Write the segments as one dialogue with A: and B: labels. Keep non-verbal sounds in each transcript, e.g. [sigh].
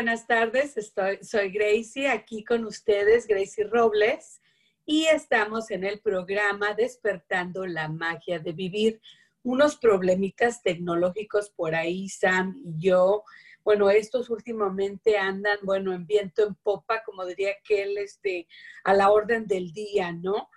A: Buenas tardes. Estoy, soy Gracie, aquí con ustedes, Gracie Robles, y estamos en el programa Despertando la Magia de Vivir. Unos problemitas tecnológicos por ahí, Sam y yo. Bueno, estos últimamente andan, bueno, en viento en popa, como diría aquel, este, a la orden del día, ¿no?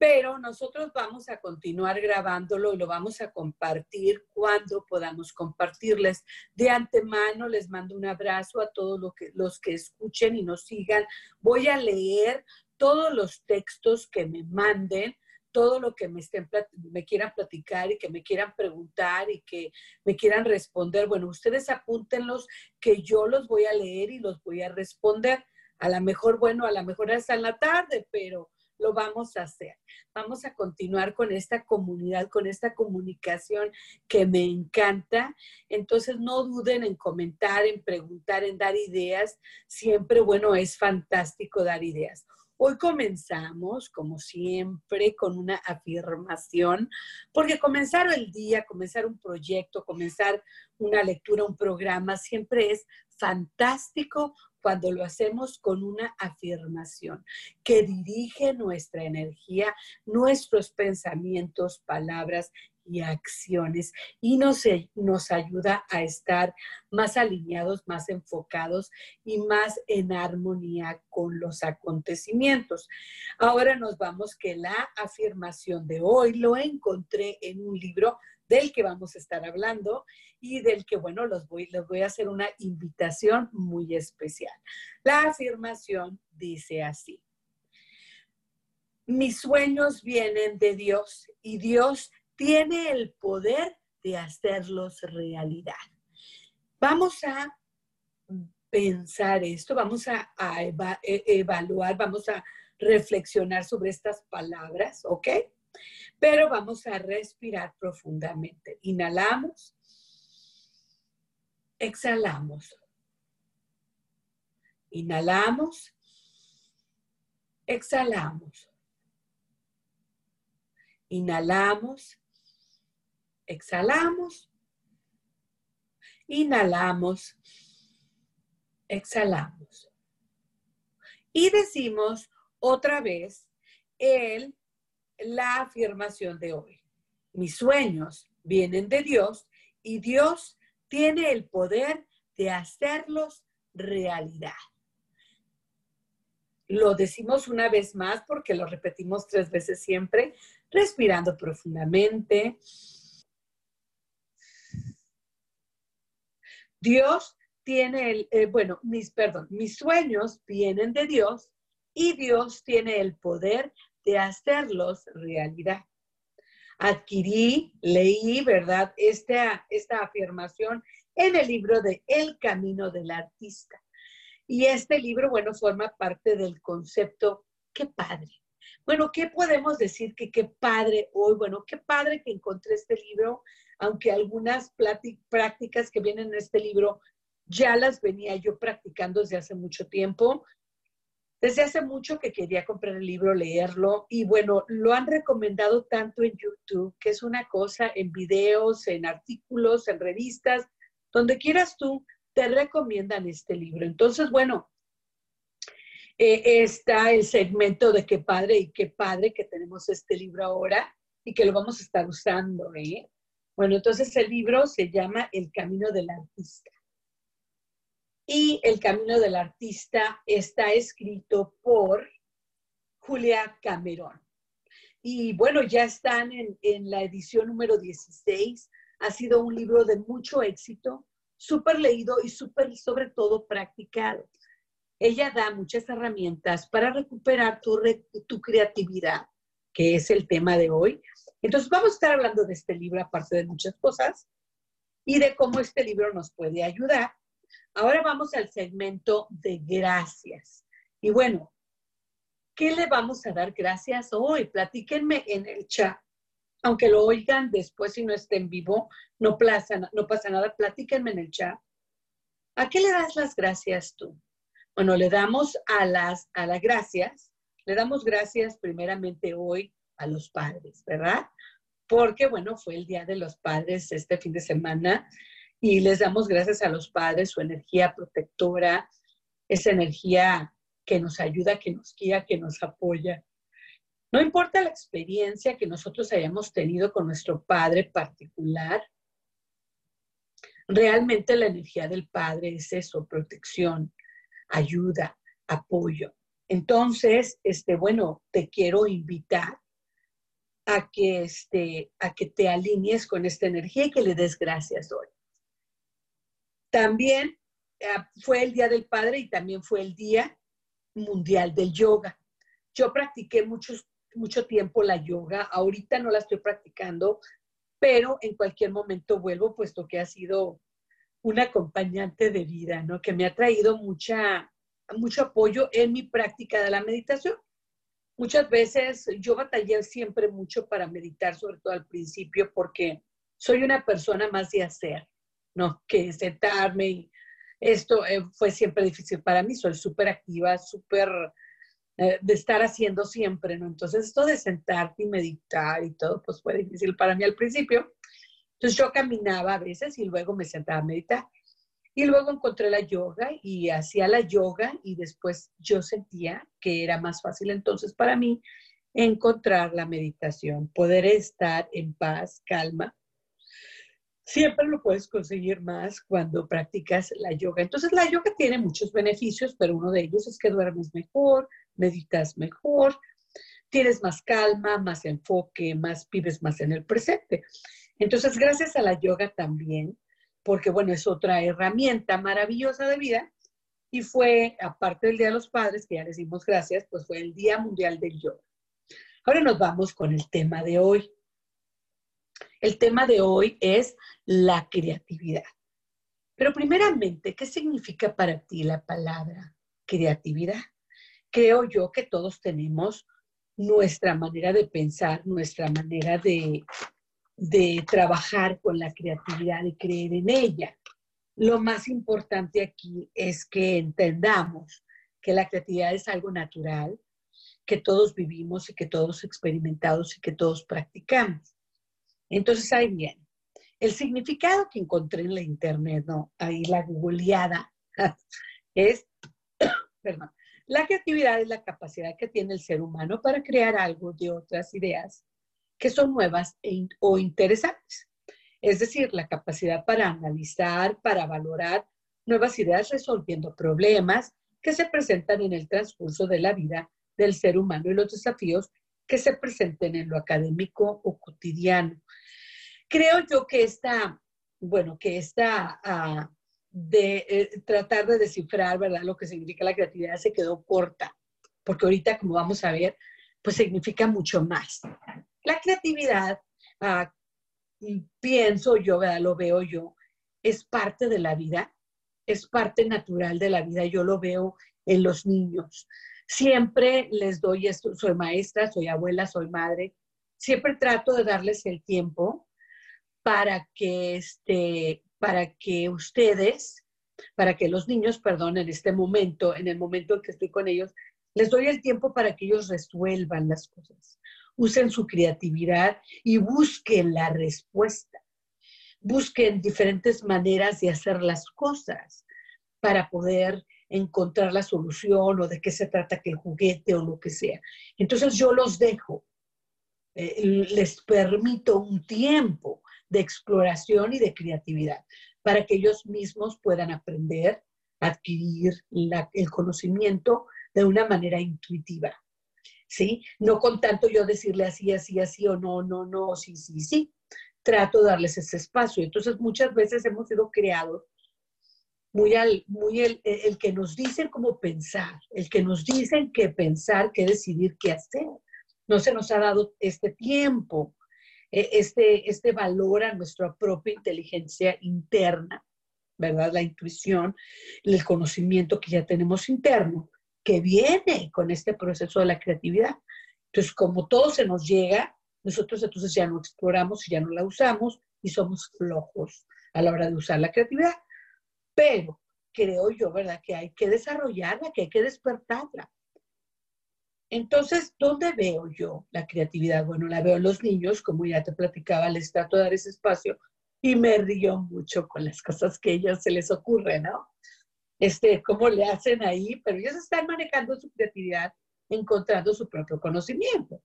A: Pero nosotros vamos a continuar grabándolo y lo vamos a compartir cuando podamos compartirles. De antemano les mando un abrazo a todos los que, escuchen y nos sigan. Voy a leer todos los textos que me manden todo lo que me, estén, me quieran platicar y que me quieran preguntar y que me quieran responder. Bueno, ustedes apúntenlos que yo los voy a leer y los voy a responder. A lo mejor, bueno, a lo mejor hasta en la tarde, pero lo vamos a hacer. Vamos a continuar con esta comunidad, con esta comunicación que me encanta. Entonces, no duden en comentar, en preguntar, en dar ideas. Siempre, bueno, es fantástico dar ideas. Hoy comenzamos, como siempre, con una afirmación, porque comenzar el día, comenzar un proyecto, comenzar una lectura, un programa, siempre es fantástico cuando lo hacemos con una afirmación que dirige nuestra energía, nuestros pensamientos, palabras y acciones y nos, nos ayuda a estar más alineados, más enfocados y más en armonía con los acontecimientos. Ahora nos vamos que la afirmación de hoy lo encontré en un libro del que vamos a estar hablando y del que, bueno, los voy, les voy a hacer una invitación muy especial. La afirmación dice así. Mis sueños vienen de Dios y Dios tiene el poder de hacerlos realidad. Vamos a pensar esto, vamos a, e, evaluar, vamos a reflexionar sobre estas palabras, ¿ok? Pero vamos a respirar profundamente. Inhalamos, exhalamos. Inhalamos, exhalamos. Inhalamos, exhalamos. Inhalamos, exhalamos. Y decimos otra vez el la afirmación de hoy. Mis sueños vienen de Dios y Dios tiene el poder de hacerlos realidad. Lo decimos una vez más porque lo repetimos tres veces siempre, respirando profundamente. Dios tiene el, eh, bueno, mis, perdón, mis sueños vienen de Dios y Dios tiene el poder de hacerlos realidad. Adquirí, leí, ¿verdad? Esta, esta afirmación en el libro de El Camino del Artista. Y este libro, bueno, forma parte del concepto, qué padre. Bueno, ¿qué podemos decir que qué padre hoy? Bueno, qué padre que encontré este libro, aunque algunas prácticas que vienen en este libro ya las venía yo practicando desde hace mucho tiempo. Desde hace mucho que quería comprar el libro, leerlo y bueno, lo han recomendado tanto en YouTube, que es una cosa, en videos, en artículos, en revistas, donde quieras tú, te recomiendan este libro. Entonces, bueno, eh, está el segmento de qué padre y qué padre que tenemos este libro ahora y que lo vamos a estar usando. ¿eh? Bueno, entonces el libro se llama El Camino del Artista. Y El Camino del Artista está escrito por Julia Cameron. Y bueno, ya están en, la edición número 16. Ha sido un libro de mucho éxito, súper leído y súper, sobre todo, practicado. Ella da muchas herramientas para recuperar tu, tu creatividad, que es el tema de hoy. Entonces, vamos a estar hablando de este libro, aparte de muchas cosas, y de cómo este libro nos puede ayudar. Ahora vamos al segmento de gracias. Y bueno, ¿qué le vamos a dar gracias hoy? Platíquenme en el chat. Aunque lo oigan después y no esté en vivo, no pasa, no pasa nada, platíquenme en el chat. ¿A qué le das las gracias tú? Bueno, le damos a las, a las gracias, le damos gracias primeramente hoy a los padres, ¿verdad? Porque, bueno, fue el Día de los Padres este fin de semana y les damos gracias a los padres, su energía protectora, esa energía que nos ayuda, que nos guía, que nos apoya. No importa la experiencia que nosotros hayamos tenido con nuestro padre particular, realmente la energía del padre es eso, protección, ayuda, apoyo. Entonces, este, bueno, te quiero invitar a que, este, a que te alinees con esta energía y que le des gracias hoy. También eh, fue el Día del Padre y también fue el Día Mundial del Yoga. Yo practiqué mucho tiempo la yoga, ahorita no la estoy practicando, pero en cualquier momento vuelvo, puesto que ha sido un acompañante de vida, ¿no? Que me ha traído mucha, mucho apoyo en mi práctica de la meditación. Muchas veces yo batallé siempre mucho para meditar, sobre todo al principio, porque soy una persona más de hacer, ¿no? Que sentarme y esto eh, fue siempre difícil para mí. Soy súper activa, súper eh, de estar haciendo siempre, ¿no? Entonces esto de sentarte y meditar y todo, pues fue difícil para mí al principio. Entonces yo caminaba a veces y luego me sentaba a meditar. Y luego encontré la yoga y hacía la yoga y después yo sentía que era más fácil entonces para mí encontrar la meditación, poder estar en paz, calma. Siempre lo puedes conseguir más cuando practicas la yoga. Entonces la yoga tiene muchos beneficios, pero uno de ellos es que duermes mejor, meditas mejor, tienes más calma, más enfoque, más vives más en el presente. Entonces, gracias a la yoga también, porque bueno, es otra herramienta maravillosa de vida, y fue, aparte del Día de los Padres, que ya les dimos gracias, pues fue el Día Mundial del Yoga. Ahora nos vamos con el tema de hoy. El tema de hoy es la creatividad. Pero primeramente, ¿qué significa para ti la palabra creatividad? Creo yo que todos tenemos nuestra manera de pensar, nuestra manera de, de trabajar con la creatividad y creer en ella. Lo más importante aquí es que entendamos que la creatividad es algo natural, que todos vivimos y que todos experimentamos y que todos practicamos. Entonces ahí viene. El significado que encontré en la internet, ¿no? Ahí la googleada, [laughs] es, [coughs] perdón, la creatividad es la capacidad que tiene el ser humano para crear algo de otras ideas que son nuevas e o interesantes. Es decir, la capacidad para analizar, para valorar nuevas ideas resolviendo problemas que se presentan en el transcurso de la vida del ser humano y los desafíos que se presenten en lo académico o cotidiano. Creo yo que esta, bueno, que esta ah, de eh, tratar de descifrar, ¿verdad?, lo que significa la creatividad se quedó corta, porque ahorita, como vamos a ver, pues significa mucho más. La creatividad, ah, pienso yo, ¿verdad? lo veo yo, es parte de la vida, es parte natural de la vida, yo lo veo en los niños. Siempre les doy esto, soy maestra, soy abuela, soy madre, siempre trato de darles el tiempo para que, este, para que ustedes, para que los niños, perdón, en este momento, en el momento en que estoy con ellos, les doy el tiempo para que ellos resuelvan las cosas usen su creatividad y busquen la respuesta. Busquen diferentes maneras de hacer las cosas para poder encontrar la solución o de qué se trata que el juguete o lo que sea. Entonces yo los dejo, eh, les permito un tiempo de exploración y de creatividad para que ellos mismos puedan aprender adquirir el conocimiento de una manera intuitiva. ¿Sí? No con tanto yo decirle así, así, así, o no, no, no, sí, sí, sí. Trato de darles ese espacio. Entonces, muchas veces hemos sido creados muy, al, muy el, el, que nos dicen cómo pensar, el que nos dicen qué pensar, qué decidir, qué hacer. No se nos ha dado este tiempo, este, este valor a nuestra propia inteligencia interna, ¿verdad? La intuición, el conocimiento que ya tenemos interno, que viene con este proceso de la creatividad. Entonces, como todo se nos llega, nosotros entonces ya no exploramos y ya no la usamos y somos flojos a la hora de usar la creatividad. Pero creo yo, ¿verdad? Que hay que desarrollarla, que hay que despertarla. Entonces, ¿dónde veo yo la creatividad? Bueno, la veo en los niños, como ya te platicaba, les trato de dar ese espacio y me río mucho con las cosas que a ellos se les ocurren, ¿no? Este, cómo le hacen ahí, pero ellos están manejando su creatividad, encontrando su propio conocimiento.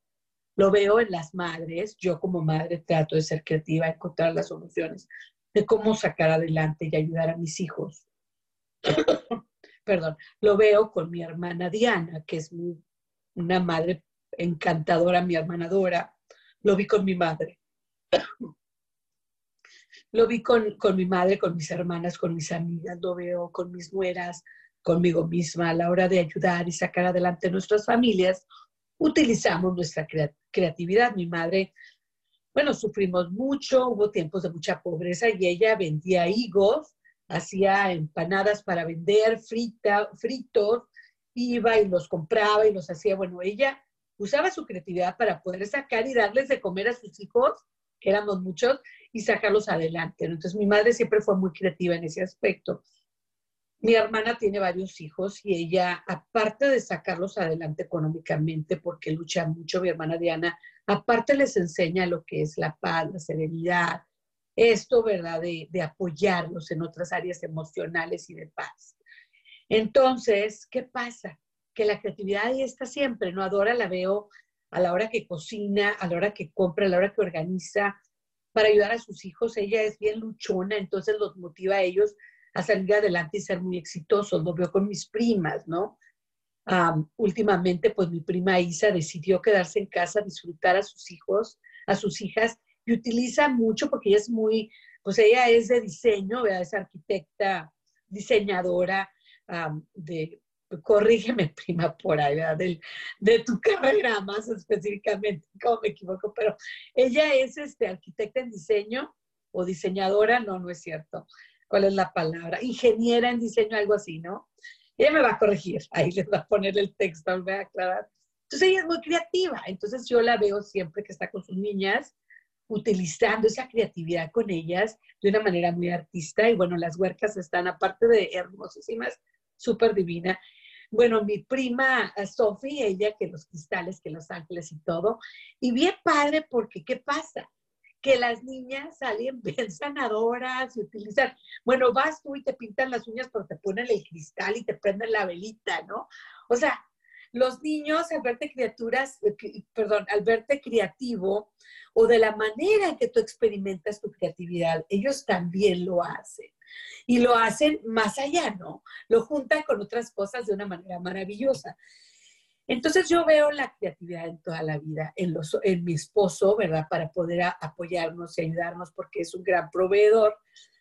A: Lo veo en las madres, yo como madre trato de ser creativa, encontrar las soluciones de cómo sacar adelante y ayudar a mis hijos. [coughs] Perdón, lo veo con mi hermana Diana, que es una madre encantadora, mi hermana Dora. Lo vi con mi madre. Lo vi con, con, mi madre, con mis hermanas, con mis amigas, lo veo con mis nueras, conmigo misma. A la hora de ayudar y sacar adelante nuestras familias, utilizamos nuestra creatividad. Mi madre bueno, sufrimos mucho, hubo tiempos de mucha pobreza y ella vendía higos, hacía empanadas para vender, frita, fritos, iba y los compraba y los hacía. Bueno, ella usaba su creatividad para poder sacar y darles de comer a sus hijos, que éramos muchos, y sacarlos adelante. Entonces mi madre siempre fue muy creativa en ese aspecto. Mi hermana tiene varios hijos y ella, aparte de sacarlos adelante económicamente, porque lucha mucho, mi hermana Diana Aparte les enseña lo que es la paz, la serenidad, esto, ¿verdad? De, apoyarlos en otras áreas emocionales y de paz. Entonces, ¿qué pasa? Que la creatividad ahí está siempre, ¿no? Adora la veo a la hora que cocina, a la hora que compra, a la hora que organiza para ayudar a sus hijos. Ella es bien luchona, entonces los motiva a ellos a salir adelante y ser muy exitosos. Lo veo con mis primas, ¿no? últimamente, pues mi prima Isa decidió quedarse en casa, disfrutar a sus hijos, a sus hijas, y utiliza mucho porque ella es muy, pues ella es de diseño, es arquitecta, diseñadora de, corrígeme [laughs] prima por ahí, de, de tu [laughs] carrera más específicamente, como me equivoco, pero ella es este, arquitecta en diseño o diseñadora, no, no es cierto. ¿Cuál es la palabra? Ingeniera en diseño, algo así, ¿no? ella me va a corregir, [laughs] ahí les va a poner el texto, me va a aclarar. Entonces ella es muy creativa, entonces yo la veo siempre que está con sus niñas, utilizando esa creatividad con ellas de una manera muy artista. Y bueno, las huercas están, aparte de hermosísimas, súper divina. Bueno, mi prima eh, Sophie, ella que los cristales, que los ángeles y todo. Y bien padre porque, ¿qué pasa? que las niñas salen bien sanadoras y utilizan, bueno, vas tú y te pintan las uñas, pero te ponen el cristal y te prenden la velita, ¿no? O sea, los niños al verte criaturas, eh, perdón, al verte creativo o de la manera en que tú experimentas tu creatividad, ellos también lo hacen. Y lo hacen más allá, ¿no? Lo juntan con otras cosas de una manera maravillosa. Entonces yo veo la creatividad en toda la vida, en, los, en mi esposo, ¿verdad? Para poder apoyarnos y ayudarnos porque es un gran proveedor.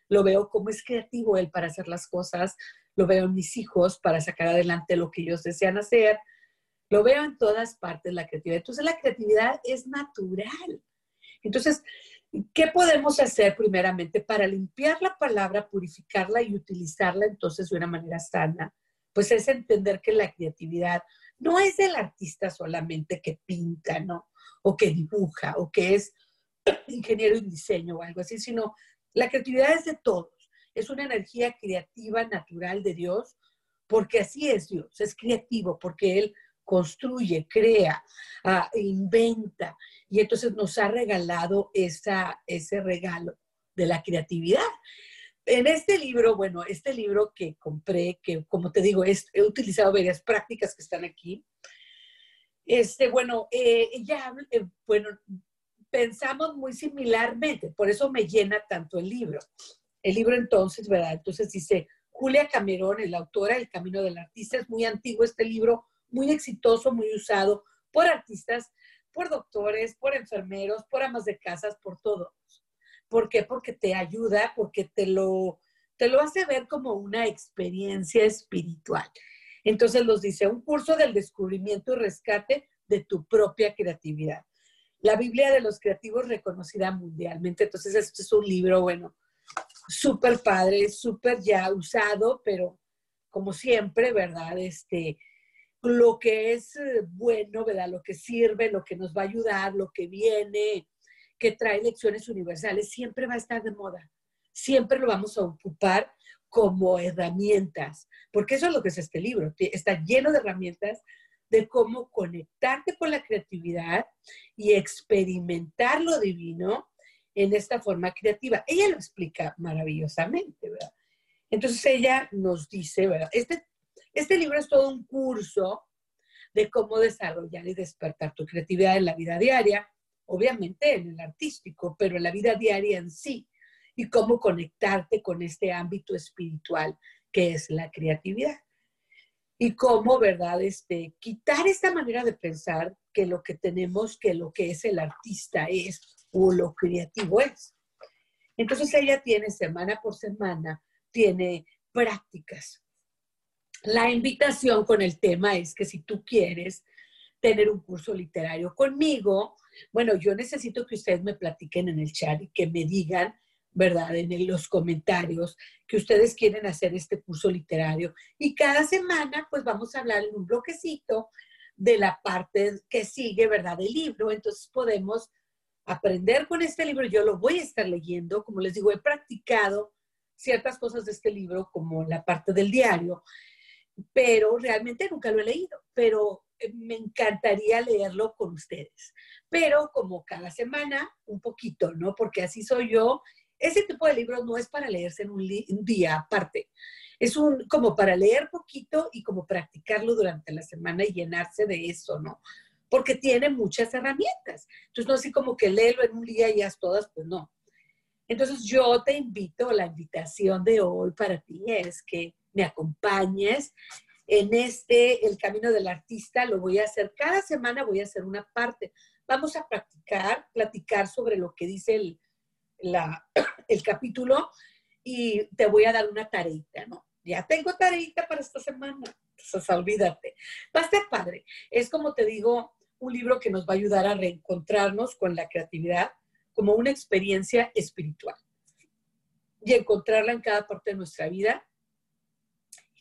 A: Lo veo como es creativo él para hacer las cosas. Lo veo en mis hijos para sacar adelante lo que ellos desean hacer. Lo veo en todas partes la creatividad. Entonces la creatividad es natural. Entonces, ¿qué podemos hacer primeramente para limpiar la palabra, purificarla y utilizarla entonces de una manera sana? Pues es entender que la creatividad no es del artista solamente que pinta, ¿no? O que dibuja, o que es [clears throat] ingeniero en diseño o algo así, sino la creatividad es de todos. Es una energía creativa natural de Dios, porque así es Dios, es creativo, porque Él construye, crea, ah, inventa, y entonces nos ha regalado esa, ese regalo de la creatividad en este libro, bueno, este libro que compré, que como te digo, he utilizado varias prácticas que están aquí. Este, bueno, eh, ya, eh, bueno, pensamos muy similarmente, por eso me llena tanto el libro. El libro entonces, ¿verdad? Entonces dice, Julia Cameron, la autora del Camino del Artista, es muy antiguo este libro, muy exitoso, muy usado por artistas, por doctores, por enfermeros, por amas de casas, por todos. ¿Por qué? Porque te ayuda, porque te lo, te lo hace ver como una experiencia espiritual. Entonces los dice, un curso del descubrimiento y rescate de tu propia creatividad. La Biblia de los Creativos reconocida mundialmente. Entonces, este es un libro, bueno, súper padre, súper ya usado, pero como siempre, ¿verdad? Este, lo que es eh, bueno, ¿verdad? Lo que sirve, lo que nos va a ayudar, lo que viene, que trae lecciones universales, siempre va a estar de moda. Siempre lo vamos a ocupar como herramientas, porque eso es lo que es este libro. Está lleno de herramientas de cómo conectarte con la creatividad y experimentar lo divino en esta forma creativa. Ella lo explica maravillosamente, ¿verdad? Entonces ella nos dice, ¿verdad? Este, este libro es todo un curso de cómo desarrollar y despertar tu creatividad en la vida diaria, obviamente en el artístico, pero en la vida diaria en sí, y cómo conectarte con este ámbito espiritual que es la creatividad. Y cómo, ¿verdad? Este, quitar esta manera de pensar que lo que tenemos, que lo que es el artista es o lo creativo es. Entonces ella tiene semana por semana, tiene prácticas. La invitación con el tema es que si tú quieres tener un curso literario conmigo, bueno, yo necesito que ustedes me platiquen en el chat y que me digan, ¿verdad? En los comentarios que ustedes quieren hacer este curso literario. Y cada semana, pues vamos a hablar en un bloquecito de la parte que sigue, ¿verdad? Del libro. Entonces podemos aprender con este libro. Yo lo voy a estar leyendo. Como les digo, he practicado ciertas cosas de este libro, como la parte del diario, pero realmente nunca lo he leído. Pero eh, me encantaría leerlo con ustedes. Pero como cada semana, un poquito, ¿no? Porque así soy yo. Ese tipo de libros no es para leerse en un, día aparte. Es un, como para leer poquito y como practicarlo durante la semana y llenarse de eso, ¿no? porque tiene muchas herramientas. Entonces, no así como que léelo en un día y ya todas, pues no. Entonces, yo te invito, la invitación de hoy para ti es que me acompañes en este, el camino del artista, lo voy a hacer cada semana, voy a hacer una parte. Vamos a practicar, platicar sobre lo que dice [clears throat] el, capítulo y te voy a dar una tareita, ¿no? Ya tengo tareita para esta semana, entonces olvídate. Va a ser padre. Es como te digo, un libro que nos va a ayudar a reencontrarnos con la creatividad como una experiencia espiritual y encontrarla en cada parte de nuestra vida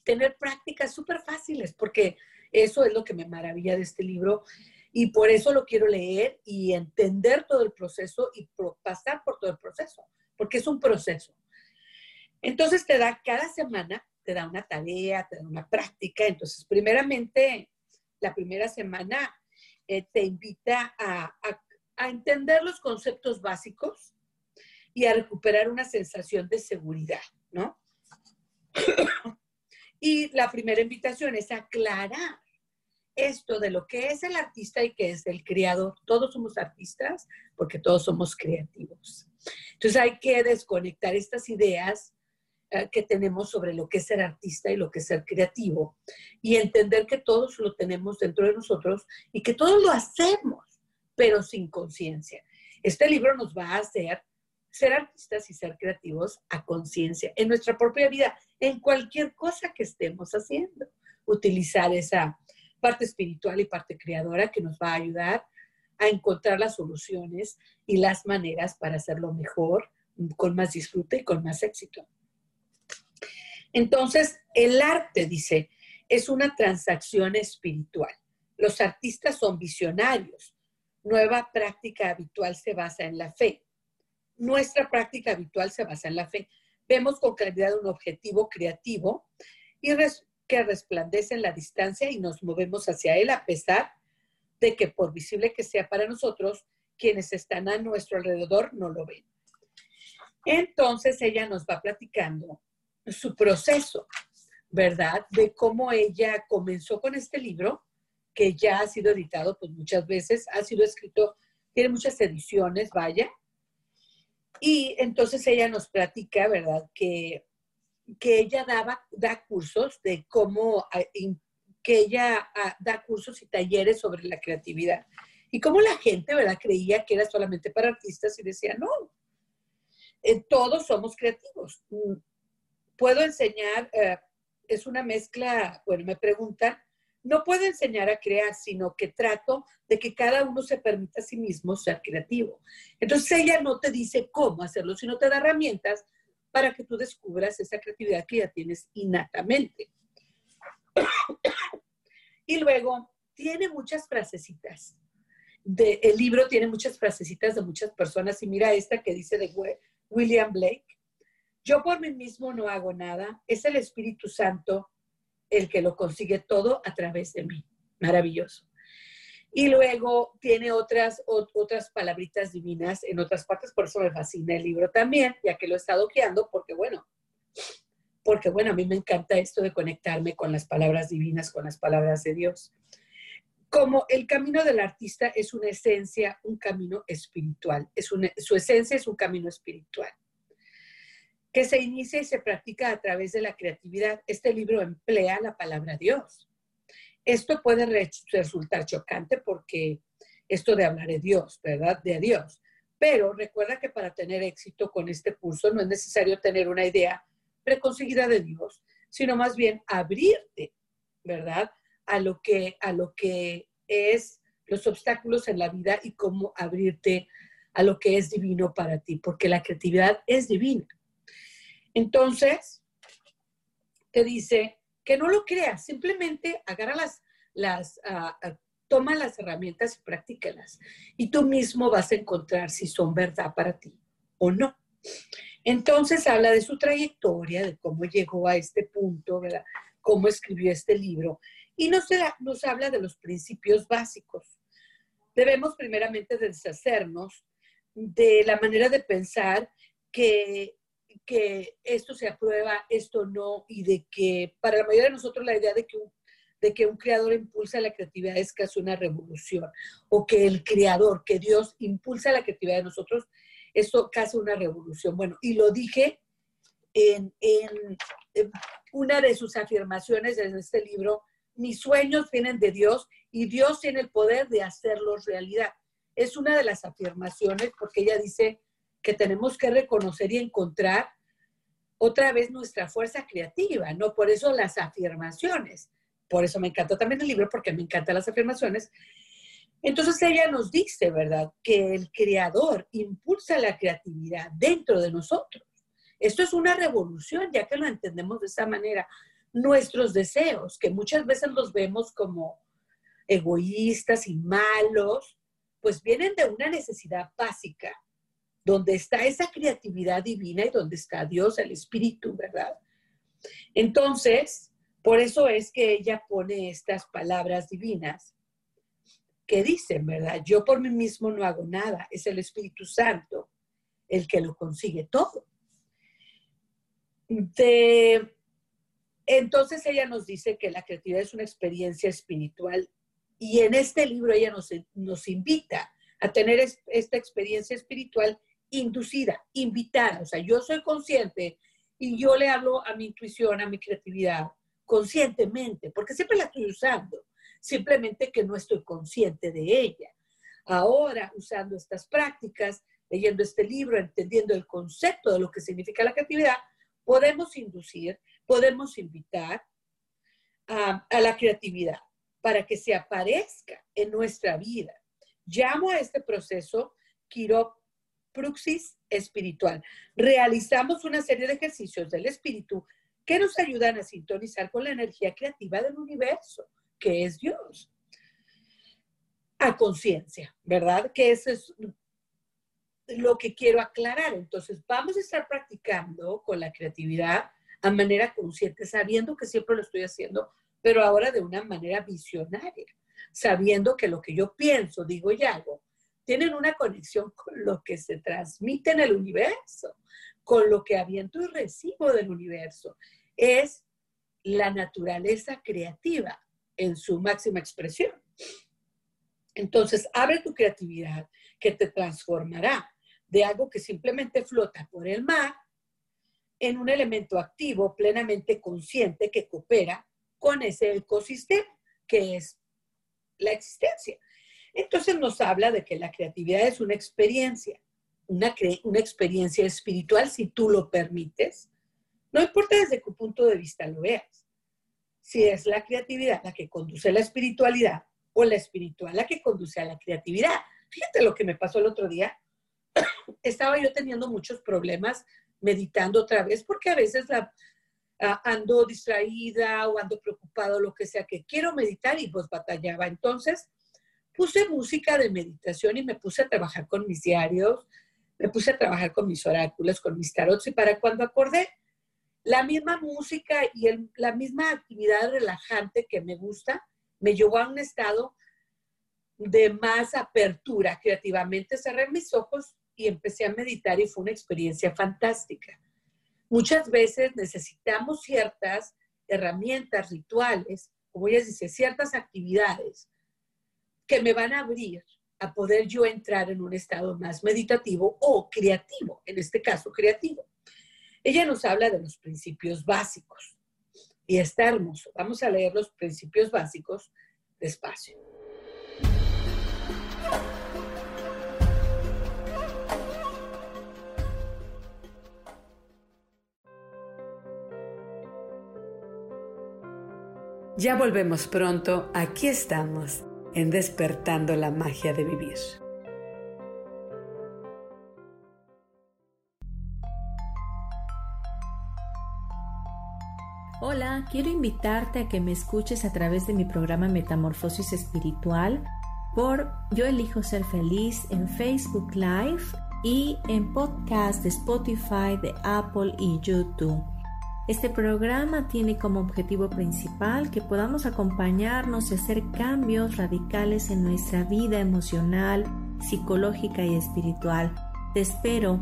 A: tener prácticas súper fáciles, porque eso es lo que me maravilla de este libro y por eso lo quiero leer y entender todo el proceso y pasar por todo el proceso, porque es un proceso. Entonces te da cada semana, te da una tarea, te da una práctica. Entonces, primeramente, la primera semana eh, te invita a, entender los conceptos básicos y a recuperar una sensación de seguridad, ¿no? Y la primera invitación es aclarar esto de lo que es el artista y que es el creador. Todos somos artistas porque todos somos creativos. Entonces hay que desconectar estas ideas eh, que tenemos sobre lo que es ser artista y lo que es ser creativo y entender que todos lo tenemos dentro de nosotros y que todos lo hacemos, pero sin conciencia. Este libro nos va a hacer ser artistas y ser creativos a conciencia en nuestra propia vida, en cualquier cosa que estemos haciendo. Utilizar esa parte espiritual y parte creadora que nos va a ayudar a encontrar las soluciones y las maneras para hacerlo mejor, con más disfrute y con más éxito. Entonces, el arte, dice, es una transacción espiritual. Los artistas son visionarios. Nueva práctica habitual se basa en la fe. Nuestra práctica habitual se basa en la fe. Vemos con claridad un objetivo creativo y que resplandece en la distancia y nos movemos hacia él a pesar de que por visible que sea para nosotros, quienes están a nuestro alrededor no lo ven. Entonces ella nos va platicando su proceso, ¿verdad? De cómo ella comenzó con este libro, que ya ha sido editado pues muchas veces, ha sido escrito, tiene muchas ediciones, vaya. Y entonces ella nos platica, ¿verdad? Que que ella daba, da cursos de cómo, ah, que ella ah, da cursos y talleres sobre la creatividad. Y cómo la gente, ¿verdad? Creía que era solamente para artistas y decía, no, eh, todos somos creativos. Mm, puedo enseñar, eh, es una mezcla, bueno, me preguntan, no puedo enseñar a crear, sino que trato de que cada uno se permita a sí mismo ser creativo. Entonces ella no te dice cómo hacerlo, sino te da herramientas para que tú descubras esa creatividad que ya tienes innatamente. [coughs] y luego tiene muchas frasecitas. El libro tiene muchas frasecitas de muchas personas y mira esta que dice de William Blake. Yo por mí mismo no hago nada, es el Espíritu Santo el que lo consigue todo a través de mí. Maravilloso. Y luego tiene otras, otras palabritas divinas en otras partes, por eso me fascina el libro también, ya que lo he estado guiando, porque bueno, porque bueno, a mí me encanta esto de conectarme con las palabras divinas, con las palabras de Dios. Como el camino del artista es una esencia, un camino espiritual, es su esencia es un camino espiritual que se inicia y se practica a través de la creatividad. Este libro emplea la palabra Dios. Esto puede resultar chocante porque esto de hablar de Dios, ¿verdad? De Dios. Pero recuerda que para tener éxito con este curso no es necesario tener una idea preconcebida de Dios, sino más bien abrirte, ¿verdad? A lo que, a lo que es los obstáculos en la vida y cómo abrirte a lo que es divino para ti, porque la creatividad es divina. Entonces, te dice que no lo creas, simplemente agarra las, las, ah, ah, toma las herramientas y practícalas. Y tú mismo vas a encontrar si son verdad para ti o no. Entonces habla de su trayectoria, de cómo llegó a este punto, ¿verdad? cómo escribió este libro. Y nos, nos habla de los principios básicos. Debemos primeramente deshacernos de la manera de pensar que que esto se aprueba, esto no, y de que para la mayoría de nosotros la idea de que un, de que un creador impulsa la creatividad es casi una revolución, o que el creador, que Dios impulsa la creatividad de nosotros, esto casi una revolución. Bueno, y lo dije en, en, en una de sus afirmaciones en este libro, mis sueños vienen de Dios y Dios tiene el poder de hacerlos realidad. Es una de las afirmaciones porque ella dice, que tenemos que reconocer y encontrar otra vez nuestra fuerza creativa, ¿no? Por eso las afirmaciones. Por eso me encantó también el libro, porque me encantan las afirmaciones. Entonces ella nos dice, ¿verdad?, que el creador impulsa la creatividad dentro de nosotros. Esto es una revolución, ya que lo entendemos de esa manera. Nuestros deseos, que muchas veces los vemos como egoístas y malos, pues vienen de una necesidad básica donde está esa creatividad divina y donde está Dios, el Espíritu, ¿verdad? Entonces, por eso es que ella pone estas palabras divinas que dicen, ¿verdad? Yo por mí mismo no hago nada, es el Espíritu Santo el que lo consigue todo. entonces ella nos dice que la creatividad es una experiencia espiritual y en este libro ella nos, nos invita a tener esta experiencia espiritual inducida, invitada. O sea, yo soy consciente y yo le hablo a mi intuición, a mi creatividad, conscientemente, porque siempre la estoy usando, simplemente que no estoy consciente de ella. Ahora, usando estas prácticas, leyendo este libro, entendiendo el concepto de lo que significa la creatividad, podemos inducir, podemos invitar a, a la creatividad para que se aparezca en nuestra vida. Llamo a este proceso quiero Pruxis espiritual. Realizamos una serie de ejercicios del espíritu que nos ayudan a sintonizar con la energía creativa del universo, que es Dios. A conciencia, ¿verdad? Que eso es lo que quiero aclarar. Entonces, vamos a estar practicando con la creatividad a manera consciente, sabiendo que siempre lo estoy haciendo, pero ahora de una manera visionaria, sabiendo que lo que yo pienso, digo y hago tienen una conexión con lo que se transmite en el universo, con lo que aviento y recibo del universo. Es la naturaleza creativa en su máxima expresión. Entonces, abre tu creatividad que te transformará de algo que simplemente flota por el mar en un elemento activo plenamente consciente que coopera con ese ecosistema que es la existencia. Entonces nos habla de que la creatividad es una experiencia, una, una experiencia espiritual si tú lo permites. No importa desde qué punto de vista lo veas. Si es la creatividad la que conduce a la espiritualidad o la espiritual la que conduce a la creatividad. Fíjate lo que me pasó el otro día. [coughs] Estaba yo teniendo muchos problemas meditando otra vez porque a veces ando distraída o ando preocupado, lo que sea, que quiero meditar y pues batallaba. Entonces puse música de meditación y me puse a trabajar con mis diarios, me puse a trabajar con mis oráculos, con mis tarots y para cuando acordé, la misma música y la misma actividad relajante que me gusta me llevó a un estado de más apertura creativamente. Cerré mis ojos y empecé a meditar y fue una experiencia fantástica. Muchas veces necesitamos ciertas herramientas, rituales, como ella dice, ciertas actividades que me van a abrir a poder yo entrar en un estado más meditativo o creativo, en este caso creativo. Ella nos habla de los principios básicos y está hermoso. Vamos a leer los principios básicos despacio.
B: Ya volvemos pronto, aquí estamos, en despertando la magia de vivir.
C: Hola, quiero invitarte a que me escuches a través de mi programa Metamorfosis Espiritual por Yo elijo ser feliz en Facebook Live y en podcast de Spotify, de Apple y YouTube. Este programa tiene como objetivo principal que podamos acompañarnos y hacer cambios radicales en nuestra vida emocional, psicológica y espiritual. Te espero.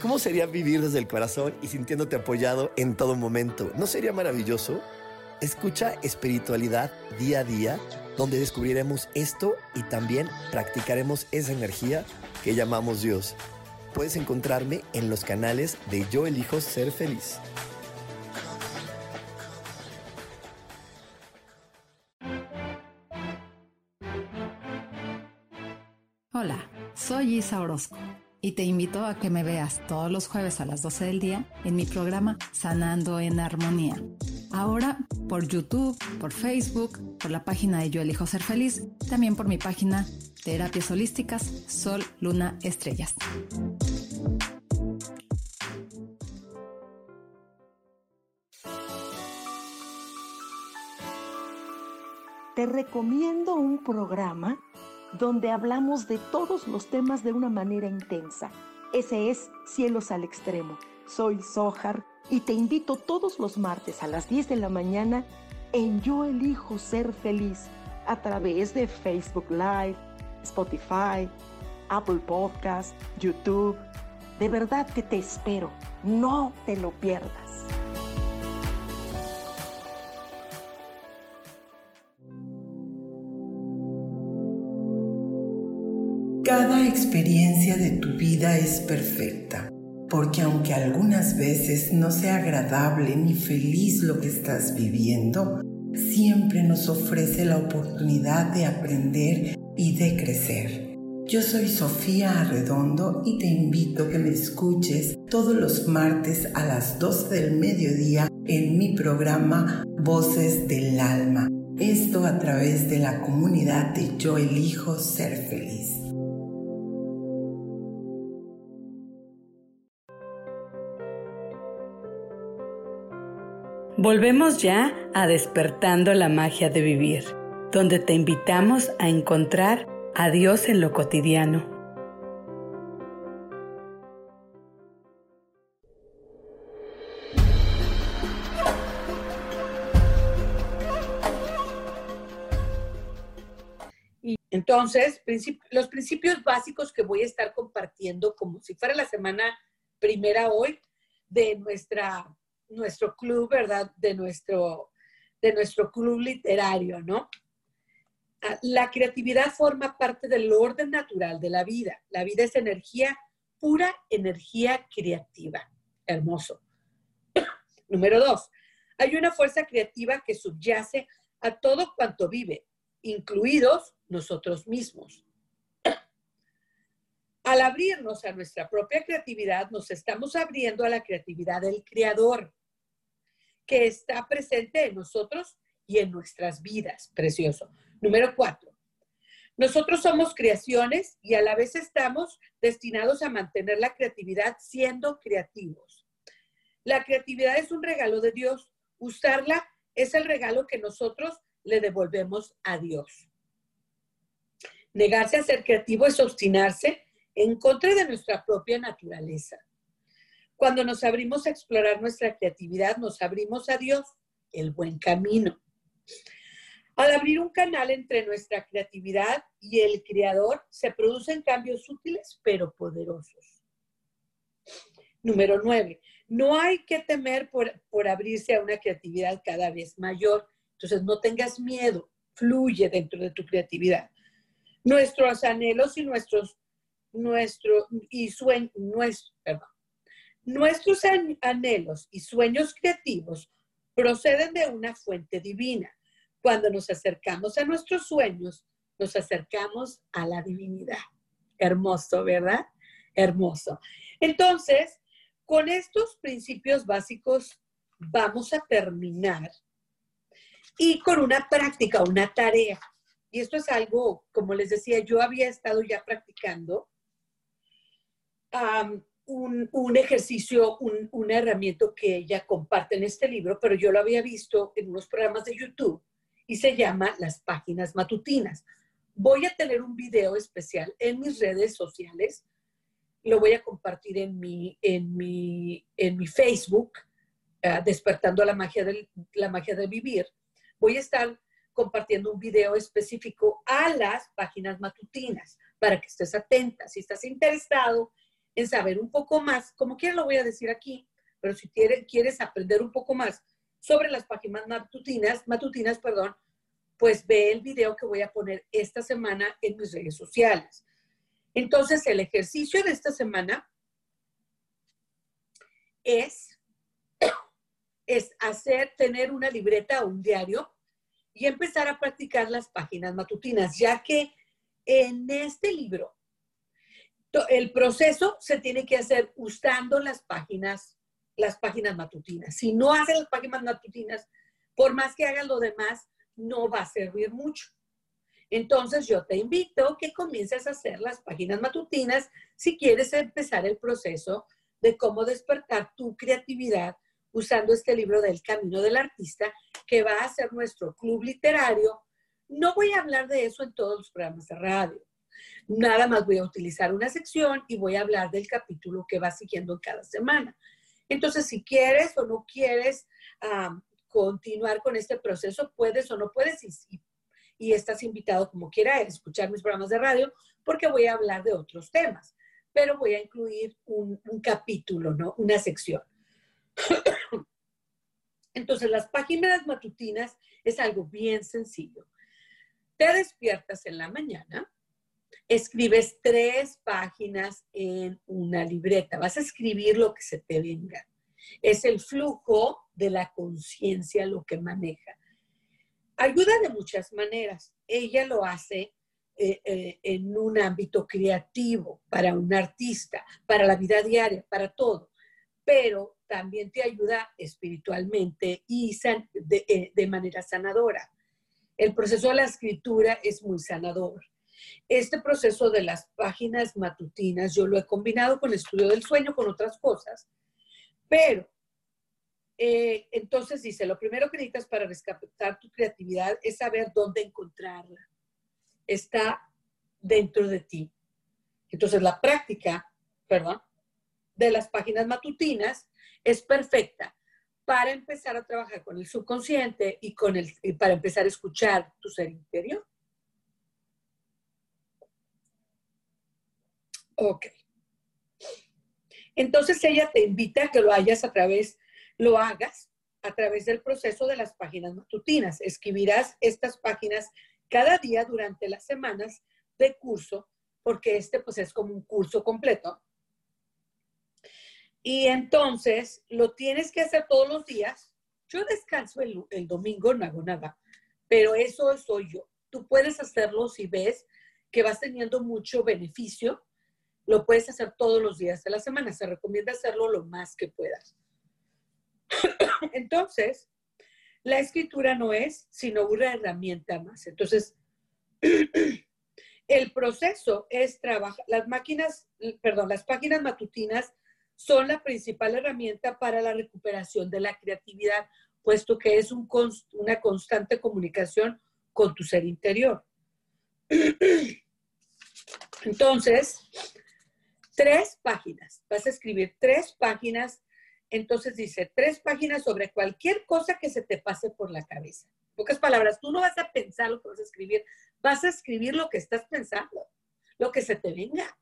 D: ¿Cómo sería vivir desde el corazón y sintiéndote apoyado en todo momento? ¿No sería maravilloso? Escucha espiritualidad día a día donde descubriremos esto y también practicaremos esa energía que llamamos Dios. Puedes encontrarme en los canales de Yo elijo ser feliz.
E: Hola, soy Isa Orozco y te invito a que me veas todos los jueves a las 12 del día en mi programa Sanando en Armonía Ahora por YouTube, por Facebook, por la página de Yo Elijo Ser Feliz, también por mi página Terapias Holísticas Sol, Luna, Estrellas.
F: Te recomiendo un programa donde hablamos de todos los temas de una manera intensa. Ese es Cielos al Extremo. Soy Sohar y te invito todos los martes a las 10 de la mañana en Yo elijo ser feliz a través de Facebook Live, Spotify, Apple Podcast, YouTube. De verdad que te espero, no te lo pierdas.
G: Cada experiencia de tu vida es perfecta porque aunque algunas veces no sea agradable ni feliz lo que estás viviendo, siempre nos ofrece la oportunidad de aprender y de crecer. Yo soy Sofía Arredondo y te invito a que me escuches todos los martes a las 12 del mediodía en mi programa Voces del Alma. Esto a través de la comunidad de Yo elijo ser feliz.
B: Volvemos ya a despertando la magia de vivir, donde te invitamos a encontrar a Dios en lo cotidiano.
A: Entonces, los principios básicos que voy a estar compartiendo, como si fuera la semana primera hoy, de nuestra nuestro club, ¿verdad? De nuestro, de nuestro club literario, ¿no? Ah, la creatividad forma parte del orden natural de la vida. La vida es energía, pura energía creativa. Hermoso. [coughs] Número dos, hay una fuerza creativa que subyace a todo cuanto vive, incluidos nosotros mismos. Al abrirnos a nuestra propia creatividad, nos estamos abriendo a la creatividad del Creador, que está presente en nosotros y en nuestras vidas. Precioso. Número cuatro. Nosotros somos creaciones y a la vez estamos destinados a mantener la creatividad siendo creativos. La creatividad es un regalo de Dios. Usarla es el regalo que nosotros le devolvemos a Dios. Negarse a ser creativo es obstinarse en contra de nuestra propia naturaleza. Cuando nos abrimos a explorar nuestra creatividad, nos abrimos a Dios, el buen camino. Al abrir un canal entre nuestra creatividad y el creador, se producen cambios útiles pero poderosos. Número nueve, no hay que temer por, por, abrirse a una creatividad cada vez mayor. Entonces, no tengas miedo, fluye dentro de tu creatividad. Nuestros anhelos y nuestros, nuestro, y sueños, perdón, nuestros anhelos y sueños creativos proceden de una fuente divina cuando nos acercamos a nuestros sueños, nos acercamos a la divinidad. Hermoso, ¿verdad? Hermoso. Entonces, con estos principios básicos vamos a terminar y con una práctica, una tarea. Y esto es algo, como les decía, yo había estado ya practicando un, ejercicio, un, una herramienta que ella comparte en este libro, pero yo lo había visto en unos programas de YouTube y se llama Las Páginas Matutinas. Voy a tener un video especial en mis redes sociales. Lo voy a compartir en mi, en mi, en mi Facebook, uh, Despertando la magia, del, la magia de vivir. Voy a estar compartiendo un video específico a las páginas matutinas para que estés atenta. Si estás interesado en saber un poco más, como quiera lo voy a decir aquí, pero si quieres, aprender un poco más sobre las páginas matutinas, matutinas, perdón, pues ve el video que voy a poner esta semana en mis redes sociales. Entonces, el ejercicio de esta semana es, [coughs] es hacer, tener una libreta o un diario y empezar a practicar las páginas matutinas, ya que en este libro el proceso se tiene que hacer usando las páginas las páginas matutinas. Si no haces las páginas matutinas, por más que hagas lo demás, no va a servir mucho. Entonces yo te invito que comiences a hacer las páginas matutinas si quieres empezar el proceso de cómo despertar tu creatividad usando este libro del Camino del Artista, que va a ser nuestro club literario. No voy a hablar de eso en todos los programas de radio. Nada más voy a utilizar una sección y voy a hablar del capítulo que va siguiendo cada semana. Entonces, si quieres o no quieres continuar con este proceso, puedes o no puedes y, y, estás invitado como quiera a escuchar mis programas de radio porque voy a hablar de otros temas, pero voy a incluir un, un capítulo, ¿no? Una sección. [coughs] Entonces, las páginas matutinas es algo bien sencillo. Te despiertas en la mañana, escribes tres páginas en una libreta. Vas a escribir lo que se te venga. Es el flujo de la conciencia lo que maneja. Ayuda de muchas maneras. Ella lo hace eh, eh, en un ámbito creativo, para un artista, para la vida diaria, para todo. Pero también te ayuda espiritualmente y de, eh, de manera sanadora. El proceso de la escritura es muy sanador este proceso de las páginas matutinas yo lo he combinado con el estudio del sueño, con otras cosas, pero eh, entonces dice, lo primero que necesitas para rescatar tu creatividad es saber dónde encontrarla. Está dentro de ti. Entonces la práctica, perdón, de las páginas matutinas es perfecta para empezar a trabajar con el subconsciente y, con el, y para empezar a escuchar tu ser interior. Ok. Entonces ella te invita a que lo hayas a través, lo hagas a través del proceso de las páginas matutinas. Escribirás estas páginas cada día durante las semanas de curso, porque este pues es como un curso completo. Y entonces lo tienes que hacer todos los días. Yo descanso el, el domingo, no hago nada, pero eso soy yo. Tú puedes hacerlo si ves que vas teniendo mucho beneficio, lo puedes hacer todos los días de la semana. Se recomienda hacerlo lo más que puedas. [coughs] Entonces, la escritura no es sino una herramienta más. Entonces, [coughs] el proceso es trabajar. Las máquinas, perdón, las páginas matutinas son la principal herramienta para la recuperación de la creatividad, puesto que es un, una constante comunicación con tu ser interior. [coughs] Entonces, tres páginas. Vas a escribir tres páginas entonces dice, tres páginas sobre cualquier cosa que se te pase por la cabeza. En pocas palabras, tú no vas a pensar lo que vas a escribir, vas a escribir lo que estás pensando, lo que se te venga.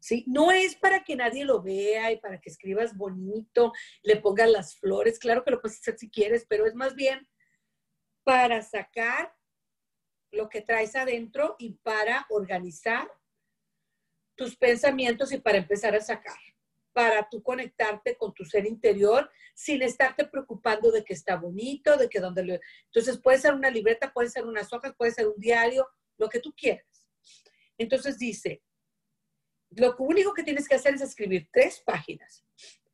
A: ¿Sí? No es para que nadie lo vea y para que escribas bonito, le pongas las flores, claro que lo puedes hacer si quieres, pero es más bien para sacar lo que traes adentro y para organizar tus pensamientos y para empezar a sacar para tú conectarte con tu ser interior sin estarte preocupando de que está bonito, de que donde lo... Entonces puede ser una libreta, puede ser unas hojas, puede ser un diario, lo que tú quieras. Entonces dice, lo único que tienes que hacer es escribir tres páginas.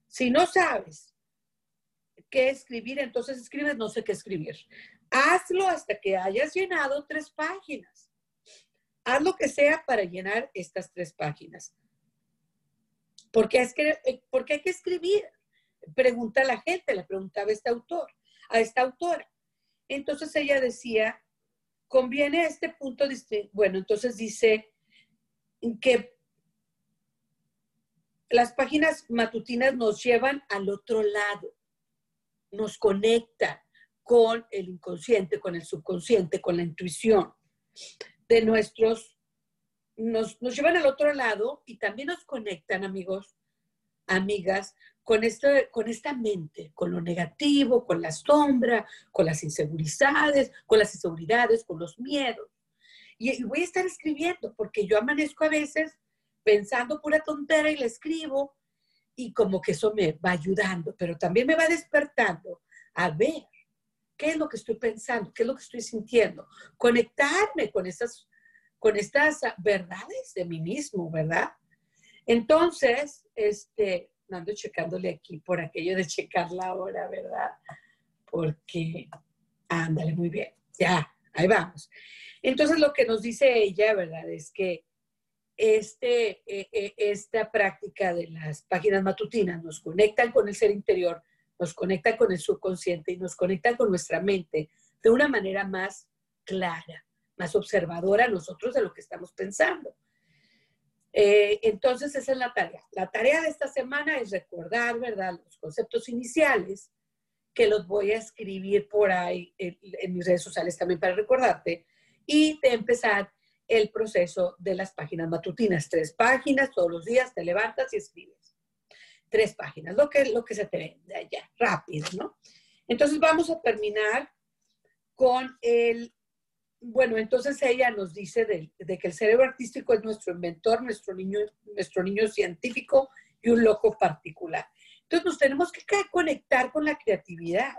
A: Si no sabes qué escribir, entonces escribes no sé qué escribir. Hazlo hasta que hayas llenado tres páginas. Haz lo que sea para llenar estas tres páginas. Porque, es que, eh, porque hay que escribir. Pregunta a la gente, le preguntaba este autor, a esta autora. Entonces ella decía, conviene este punto, bueno, entonces dice que las páginas matutinas nos llevan al otro lado, nos conectan con el inconsciente, con el subconsciente, con la intuición de nuestros nos, llevan al otro lado y también nos conectan, amigos, amigas, con, esto, con esta mente, con lo negativo, con la sombra, con las inseguridades, con las inseguridades, con los miedos. Y, voy a estar escribiendo, porque yo amanezco a veces pensando pura tontera y la escribo, y como que eso me va ayudando, pero también me va despertando a ver qué es lo que estoy pensando, qué es lo que estoy sintiendo, conectarme con esas con estas verdades de mí mismo, ¿verdad? Entonces, este, ando checándole aquí por aquello de checar la hora, ¿verdad? Porque, ándale, muy bien, ya, ahí vamos. Entonces, lo que nos dice ella, ¿verdad? Es que este, e, e, esta práctica de las páginas matutinas nos conectan con el ser interior, nos conecta con el subconsciente y nos conecta con nuestra mente de una manera más clara más observadora nosotros de lo que estamos pensando. Eh, entonces, esa es la tarea. La tarea de esta semana es recordar, ¿verdad?, los conceptos iniciales, que los voy a escribir por ahí en, mis redes sociales también para recordarte, y de empezar el proceso de las páginas matutinas. Tres páginas, todos los días te levantas y escribes. Tres páginas, lo que, lo que se te vende allá, rápido, ¿no? Entonces vamos a terminar con el bueno, entonces ella nos dice de, que el cerebro artístico es nuestro inventor, nuestro niño, nuestro niño científico y un loco particular. Entonces nos tenemos que conectar con la creatividad.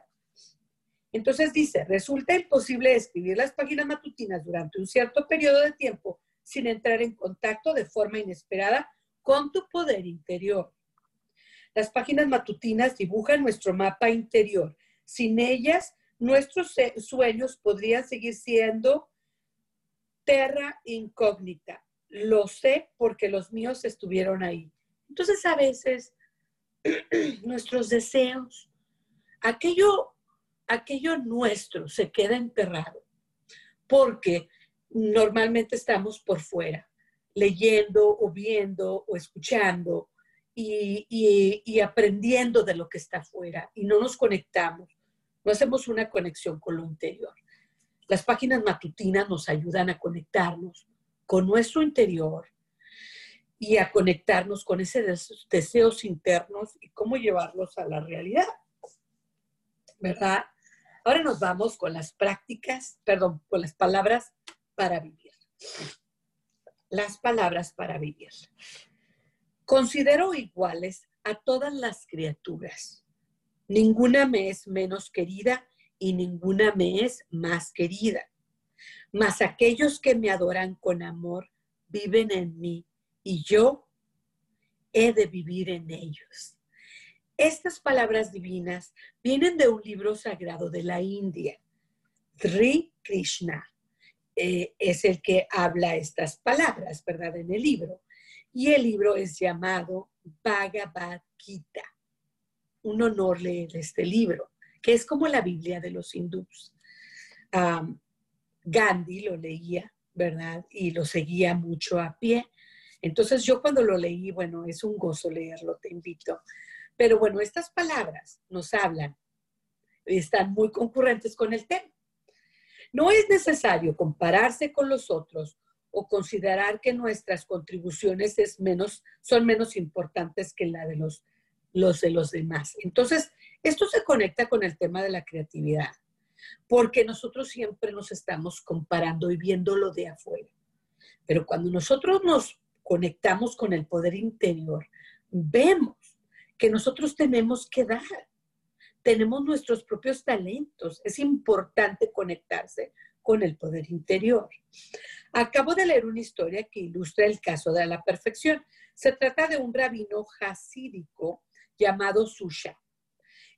A: Entonces dice, resulta imposible escribir las páginas matutinas durante un cierto periodo de tiempo sin entrar en contacto de forma inesperada con tu poder interior. Las páginas matutinas dibujan nuestro mapa interior. Sin ellas, nuestros sueños podrían seguir siendo terra incógnita. Lo sé porque los míos estuvieron ahí. Entonces a veces [clears throat] nuestros deseos, aquello, aquello nuestro se queda enterrado porque normalmente estamos por fuera, leyendo o viendo o escuchando y, aprendiendo de lo que está afuera y no nos conectamos no hacemos una conexión con lo interior. Las páginas matutinas nos ayudan a conectarnos con nuestro interior y a conectarnos con esos deseos internos y cómo llevarlos a la realidad. ¿Verdad? Ahora nos vamos con las prácticas, perdón, con las palabras para vivir. Las palabras para vivir. Considero iguales a todas las criaturas. Ninguna me es menos querida y ninguna me es más querida. Mas aquellos que me adoran con amor viven en mí y yo he de vivir en ellos. Estas palabras divinas vienen de un libro sagrado de la India. Sri Krishna eh, es el que habla estas palabras, ¿verdad? En el libro. Y el libro es llamado Bhagavad Gita. Un honor leer este libro, que es como la Biblia de los hindús. Gandhi lo leía, ¿verdad? Y lo seguía mucho a pie. Entonces yo cuando lo leí, bueno, es un gozo leerlo, te invito pero bueno, estas palabras nos hablan, están muy concurrentes con el tema. No es necesario compararse con los otros o considerar que nuestras contribuciones es menos, son menos importantes que la de los, de los demás. Entonces, esto se conecta con el tema de la creatividad, porque nosotros siempre nos estamos comparando y viendo lo de afuera. Pero cuando nosotros nos conectamos con el poder interior, vemos que nosotros tenemos que dar. Tenemos nuestros propios talentos. Es importante conectarse con el poder interior. Acabo de leer una historia que ilustra el caso de la perfección. Se trata de un rabino hasídico llamado Susha,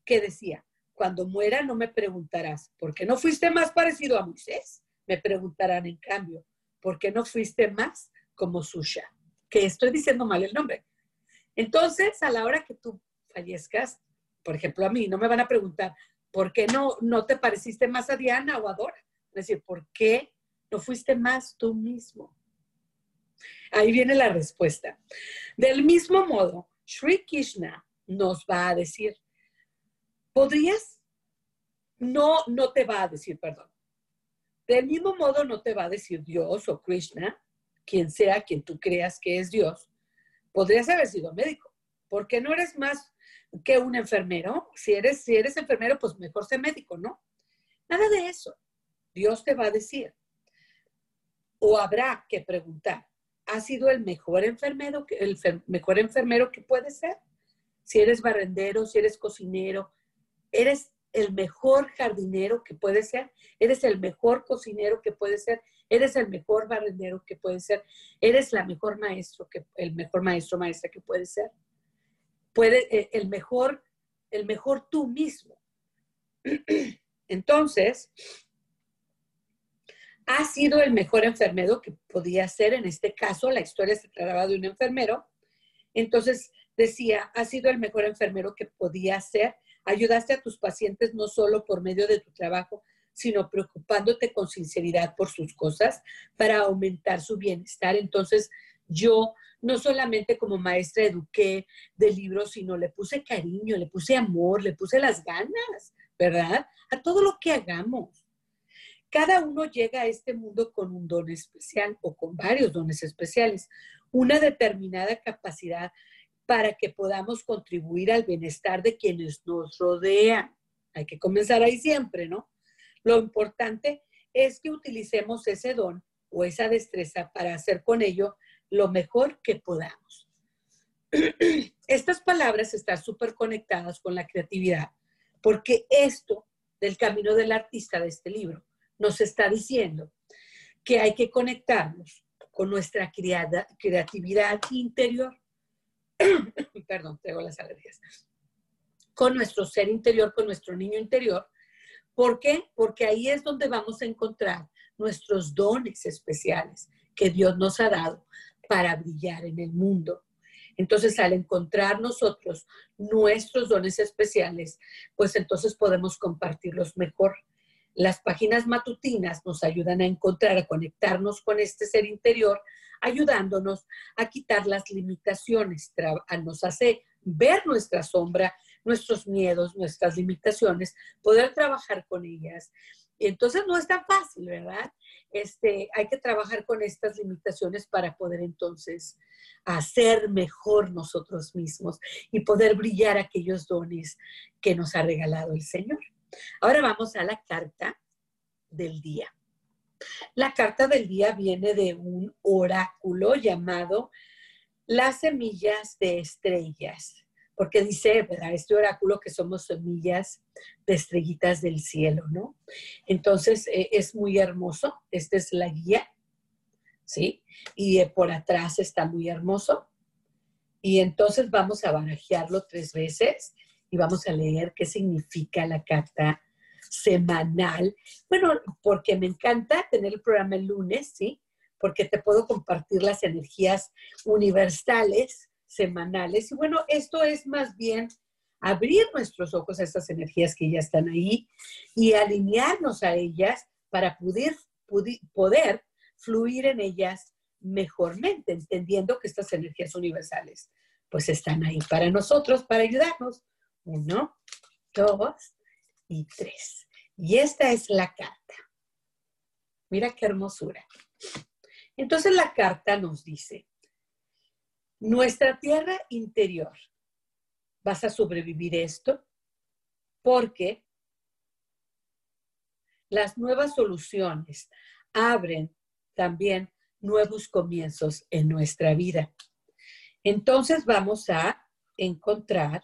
A: que decía, cuando muera no me preguntarás, ¿por qué no fuiste más parecido a Moisés? Me preguntarán en cambio, ¿por qué no fuiste más como Susha? Que estoy diciendo mal el nombre. Entonces, a la hora que tú fallezcas, por ejemplo, a mí, no me van a preguntar, ¿por qué no, no te pareciste más a Diana o a Dora? Decir, ¿por qué no fuiste más tú mismo? Ahí viene la respuesta. Del mismo modo, Sri Krishna nos va a decir, ¿podrías? No, no te va a decir, perdón. Del mismo modo no te va a decir Dios o Krishna, quien sea quien tú creas que es Dios, podrías haber sido médico. ¿Por qué no eres más que un enfermero? Si eres, si eres enfermero, pues mejor sé médico, ¿no? Nada de eso. Dios te va a decir. O habrá que preguntar, ¿has sido el mejor enfermero, el mejor enfermero que puede ser? Si eres barrendero, si eres cocinero, eres el mejor jardinero que puede ser, eres el mejor cocinero que puede ser, eres el mejor barrendero que puede ser, eres la mejor maestro que el mejor maestro maestra que puede ser. Puede eh, el mejor el mejor tú mismo. [clears throat] Entonces, ha sido el mejor enfermero que podía ser, en este caso la historia se trataba de un enfermero. Entonces decía, ha sido el mejor enfermero que podía ser. Ayudaste a tus pacientes no solo por medio de tu trabajo, sino preocupándote con sinceridad por sus cosas para aumentar su bienestar. Entonces, yo no solamente como maestra eduqué de libros, sino le puse cariño, le puse amor, le puse las ganas, ¿verdad? A todo lo que hagamos. Cada uno llega a este mundo con un don especial o con varios dones especiales, una determinada capacidad para que podamos contribuir al bienestar de quienes nos rodean. Hay que comenzar ahí siempre, ¿no? Lo importante es que utilicemos ese don o esa destreza para hacer con ello lo mejor que podamos. [clears throat] Estas palabras están súper conectadas con la creatividad, porque esto del camino del artista de este libro nos está diciendo que hay que conectarnos con nuestra creatividad interior. [clears throat] Perdón, tengo las alergias. Con nuestro ser interior, con nuestro niño interior, ¿Por qué? Porque ahí es donde vamos a encontrar nuestros dones especiales que Dios nos ha dado para brillar en el mundo. Entonces, al encontrar nosotros nuestros dones especiales, pues entonces podemos compartirlos mejor. Las páginas matutinas nos ayudan a encontrar, a conectarnos con este ser interior, ayudándonos a quitar las limitaciones, nos hace ver nuestra sombra nuestros miedos, nuestras limitaciones, poder trabajar con ellas. Y entonces no es tan fácil, ¿verdad? Este, hay que trabajar con estas limitaciones para poder entonces hacer mejor nosotros mismos y poder brillar aquellos dones que nos ha regalado el Señor. Ahora vamos a la carta del día. La carta del día viene de un oráculo llamado Las semillas de estrellas, porque dice, ¿verdad? Este oráculo que somos semillas de estrellitas del cielo, ¿no? Entonces, eh, es muy hermoso. Esta es la guía, ¿sí? Y eh, por atrás está muy hermoso. Y entonces vamos a barajearlo tres veces y vamos a leer qué significa la carta semanal. Bueno, porque me encanta tener el programa el lunes, ¿sí? Porque te puedo compartir las energías universales semanales. Y bueno, esto es más bien abrir nuestros ojos a estas energías que ya están ahí y alinearnos a ellas para poder, poder fluir en ellas mejormente, entendiendo que estas energías universales pues están ahí para nosotros, para ayudarnos. Uno, dos y tres. Y esta es la carta. Mira qué hermosura. Entonces la carta nos dice, nuestra tierra interior, vas a sobrevivir esto porque las nuevas soluciones abren también nuevos comienzos en nuestra vida. Entonces vamos a encontrar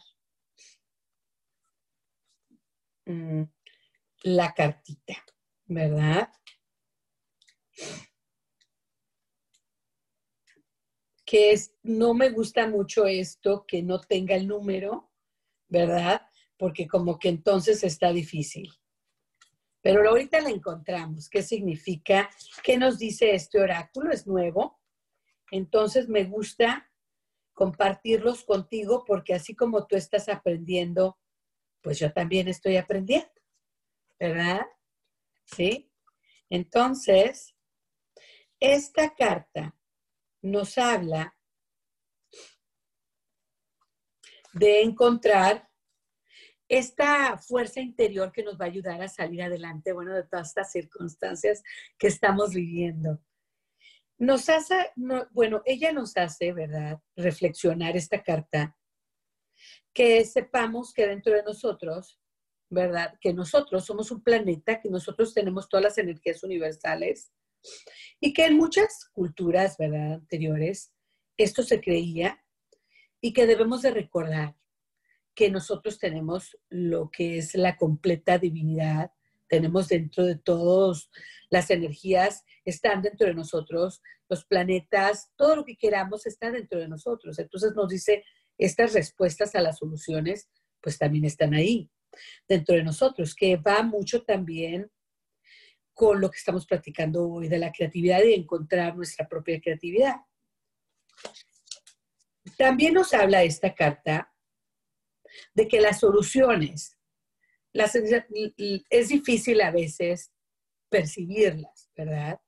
A: mm, la cartita, ¿verdad? Que es, no me gusta mucho esto, que no tenga el número, ¿verdad? Porque como que entonces está difícil. Pero ahorita la encontramos. ¿Qué significa? ¿Qué nos dice este oráculo? Es nuevo. Entonces me gusta compartirlos contigo porque así como tú estás aprendiendo, pues yo también estoy aprendiendo, ¿verdad? ¿Sí? Entonces, esta carta nos habla de encontrar esta fuerza interior que nos va a ayudar a salir adelante, bueno, de todas estas circunstancias que estamos viviendo. Nos hace, bueno, ella nos hace, ¿verdad?, reflexionar esta carta, que sepamos que dentro de nosotros, ¿verdad?, que nosotros somos un planeta, que nosotros tenemos todas las energías universales y que en muchas culturas, ¿verdad?, anteriores, esto se creía y que debemos de recordar que nosotros tenemos lo que es la completa divinidad, tenemos dentro de todos las energías, están dentro de nosotros, los planetas, todo lo que queramos está dentro de nosotros. Entonces nos dice, estas respuestas a las soluciones, pues también están ahí, dentro de nosotros, que va mucho también con lo que estamos platicando hoy de la creatividad y encontrar nuestra propia creatividad. También nos habla esta carta de que las soluciones es difícil a veces percibirlas, ¿verdad?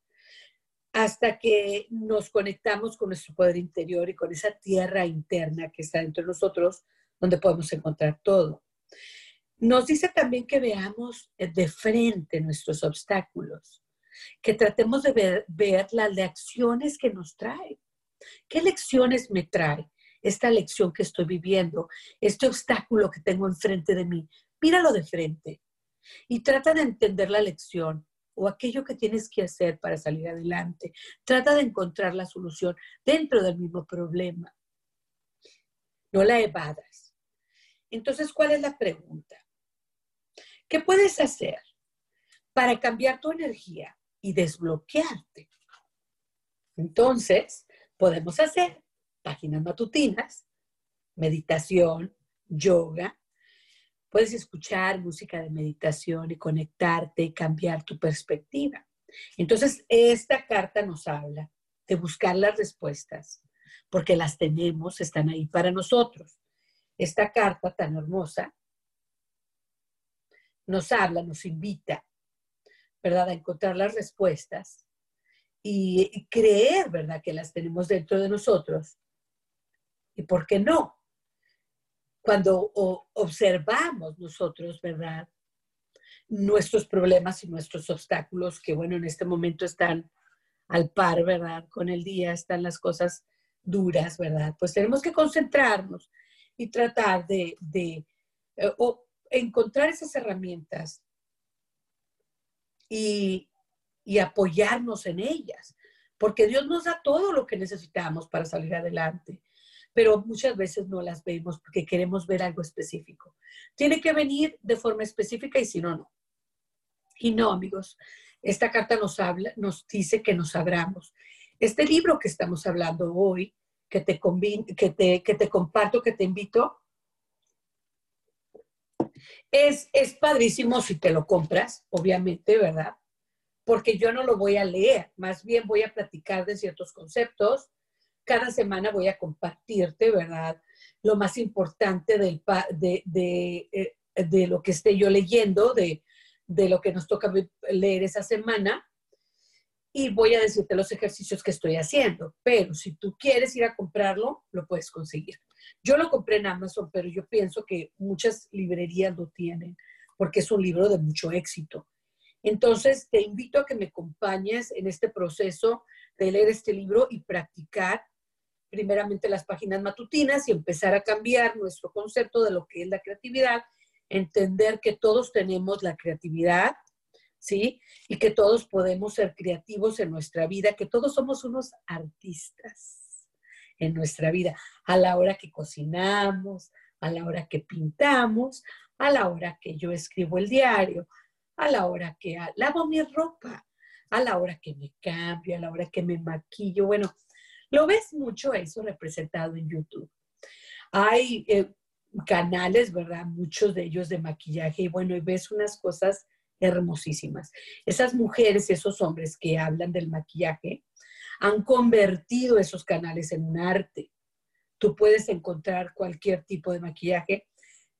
A: Hasta que nos conectamos con nuestro poder interior y con esa tierra interna que está dentro de nosotros, donde podemos encontrar todo. Nos dice también que veamos de frente nuestros obstáculos, que tratemos de ver, ver las lecciones que nos trae. ¿Qué lecciones me trae esta lección que estoy viviendo, este obstáculo que tengo enfrente de mí? míralo de frente y trata de entender la lección o aquello que tienes que hacer para salir adelante. Trata de encontrar la solución dentro del mismo problema. No la evadas. Entonces, ¿cuál es la pregunta? ¿Qué puedes hacer para cambiar tu energía y desbloquearte? Entonces, podemos hacer páginas matutinas, meditación, yoga, Puedes escuchar música de meditación y conectarte y cambiar tu perspectiva. Entonces, esta carta nos habla de buscar las respuestas, porque las tenemos, están ahí para nosotros. Esta carta tan hermosa nos habla, nos invita, ¿verdad?, a encontrar las respuestas y, creer, ¿verdad?, que las tenemos dentro de nosotros. ¿Y por qué no? Cuando observamos nosotros, ¿verdad? Nuestros problemas y nuestros obstáculos, que bueno, en este momento están al par, ¿verdad? Con el día están las cosas duras, ¿verdad? Pues tenemos que concentrarnos y tratar de, eh, encontrar esas herramientas y y apoyarnos en ellas, porque Dios nos da todo lo que necesitamos para salir adelante, pero muchas veces no las vemos porque queremos ver algo específico. Tiene que venir de forma específica y si no, no. Y no, amigos, esta carta nos habla, nos dice que nos abramos. Este libro que estamos hablando hoy, que te, que te, que te comparto, que te invito, es, es padrísimo si te lo compras, obviamente, ¿verdad? Porque yo no lo voy a leer, más bien voy a platicar de ciertos conceptos. Cada semana voy a compartirte, ¿verdad? Lo más importante eh, de lo que esté yo leyendo, de, de lo que nos toca leer esa semana y voy a decirte los ejercicios que estoy haciendo. Pero si tú quieres ir a comprarlo, lo puedes conseguir. Yo lo compré en Amazon, pero yo pienso que muchas librerías lo tienen porque es un libro de mucho éxito. Entonces, te invito a que me acompañes en este proceso de leer este libro y practicar primeramente las páginas matutinas y empezar a cambiar nuestro concepto de lo que es la creatividad entender que todos tenemos la creatividad, ¿sí? Y que todos podemos ser creativos en nuestra vida, que todos somos unos artistas en nuestra vida, a la hora que cocinamos, a la hora que pintamos, a la hora que yo escribo el diario, a la hora que lavo mi ropa, a la hora que me cambio, a la hora que me maquillo. Bueno, lo ves mucho eso representado en YouTube. Hay eh, canales, ¿verdad? Muchos de ellos de maquillaje y bueno, y ves unas cosas hermosísimas. Esas mujeres, esos hombres que hablan del maquillaje, han convertido esos canales en un arte. Tú puedes encontrar cualquier tipo de maquillaje.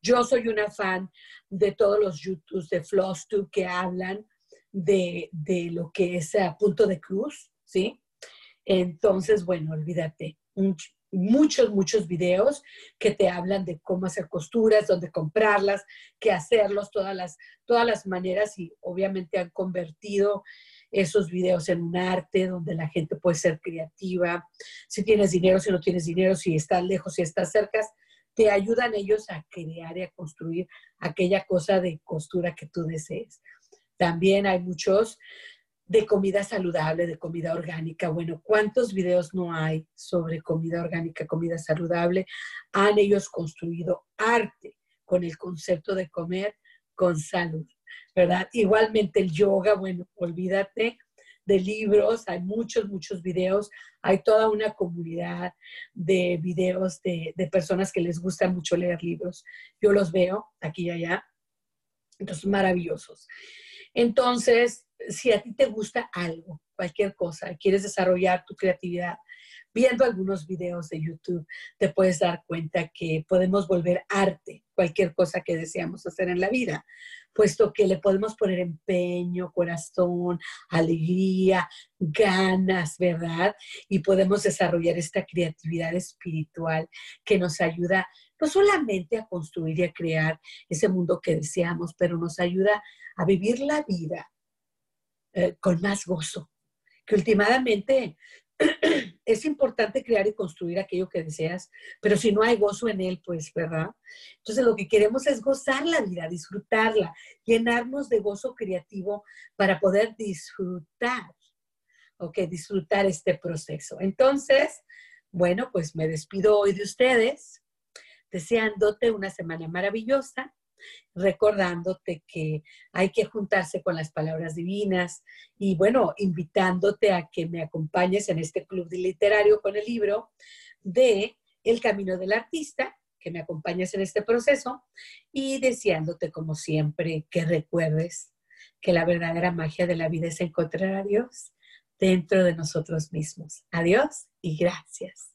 A: Yo soy una fan de todos los YouTubes de FlossTube que hablan de, de lo que es a punto de cruz, ¿sí? Entonces, bueno, olvídate. Muchos, muchos videos que te hablan de cómo hacer costuras, dónde comprarlas, qué hacerlos, todas las, todas las maneras y obviamente han convertido esos videos en un arte donde la gente puede ser creativa. Si tienes dinero, si no tienes dinero, si estás lejos, si estás cerca, te ayudan ellos a crear y a construir aquella cosa de costura que tú desees. También hay muchos de comida saludable, de comida orgánica. Bueno, ¿cuántos videos no hay sobre comida orgánica, comida saludable? Han ellos construido arte con el concepto de comer con salud, ¿verdad? Igualmente el yoga, bueno, olvídate de libros, hay muchos, muchos videos, hay toda una comunidad de videos de, de personas que les gusta mucho leer libros. Yo los veo aquí y allá, entonces maravillosos. Entonces, si a ti te gusta algo, cualquier cosa, quieres desarrollar tu creatividad, viendo algunos videos de YouTube, te puedes dar cuenta que podemos volver arte cualquier cosa que deseamos hacer en la vida, puesto que le podemos poner empeño, corazón, alegría, ganas, ¿verdad? Y podemos desarrollar esta creatividad espiritual que nos ayuda no solamente a construir y a crear ese mundo que deseamos, pero nos ayuda a vivir la vida eh, con más gozo. Que últimamente [clears throat] es importante crear y construir aquello que deseas, pero si no hay gozo en él, pues, ¿verdad? Entonces lo que queremos es gozar la vida, disfrutarla, llenarnos de gozo creativo para poder disfrutar, ok, disfrutar este proceso. Entonces, bueno, pues me despido hoy de ustedes, deseándote una semana maravillosa recordándote que hay que juntarse con las palabras divinas y bueno, invitándote a que me acompañes en este club literario con el libro de El Camino del Artista, que me acompañes en este proceso y deseándote como siempre que recuerdes que la verdadera magia de la vida es encontrar a Dios dentro de nosotros mismos. Adiós y gracias.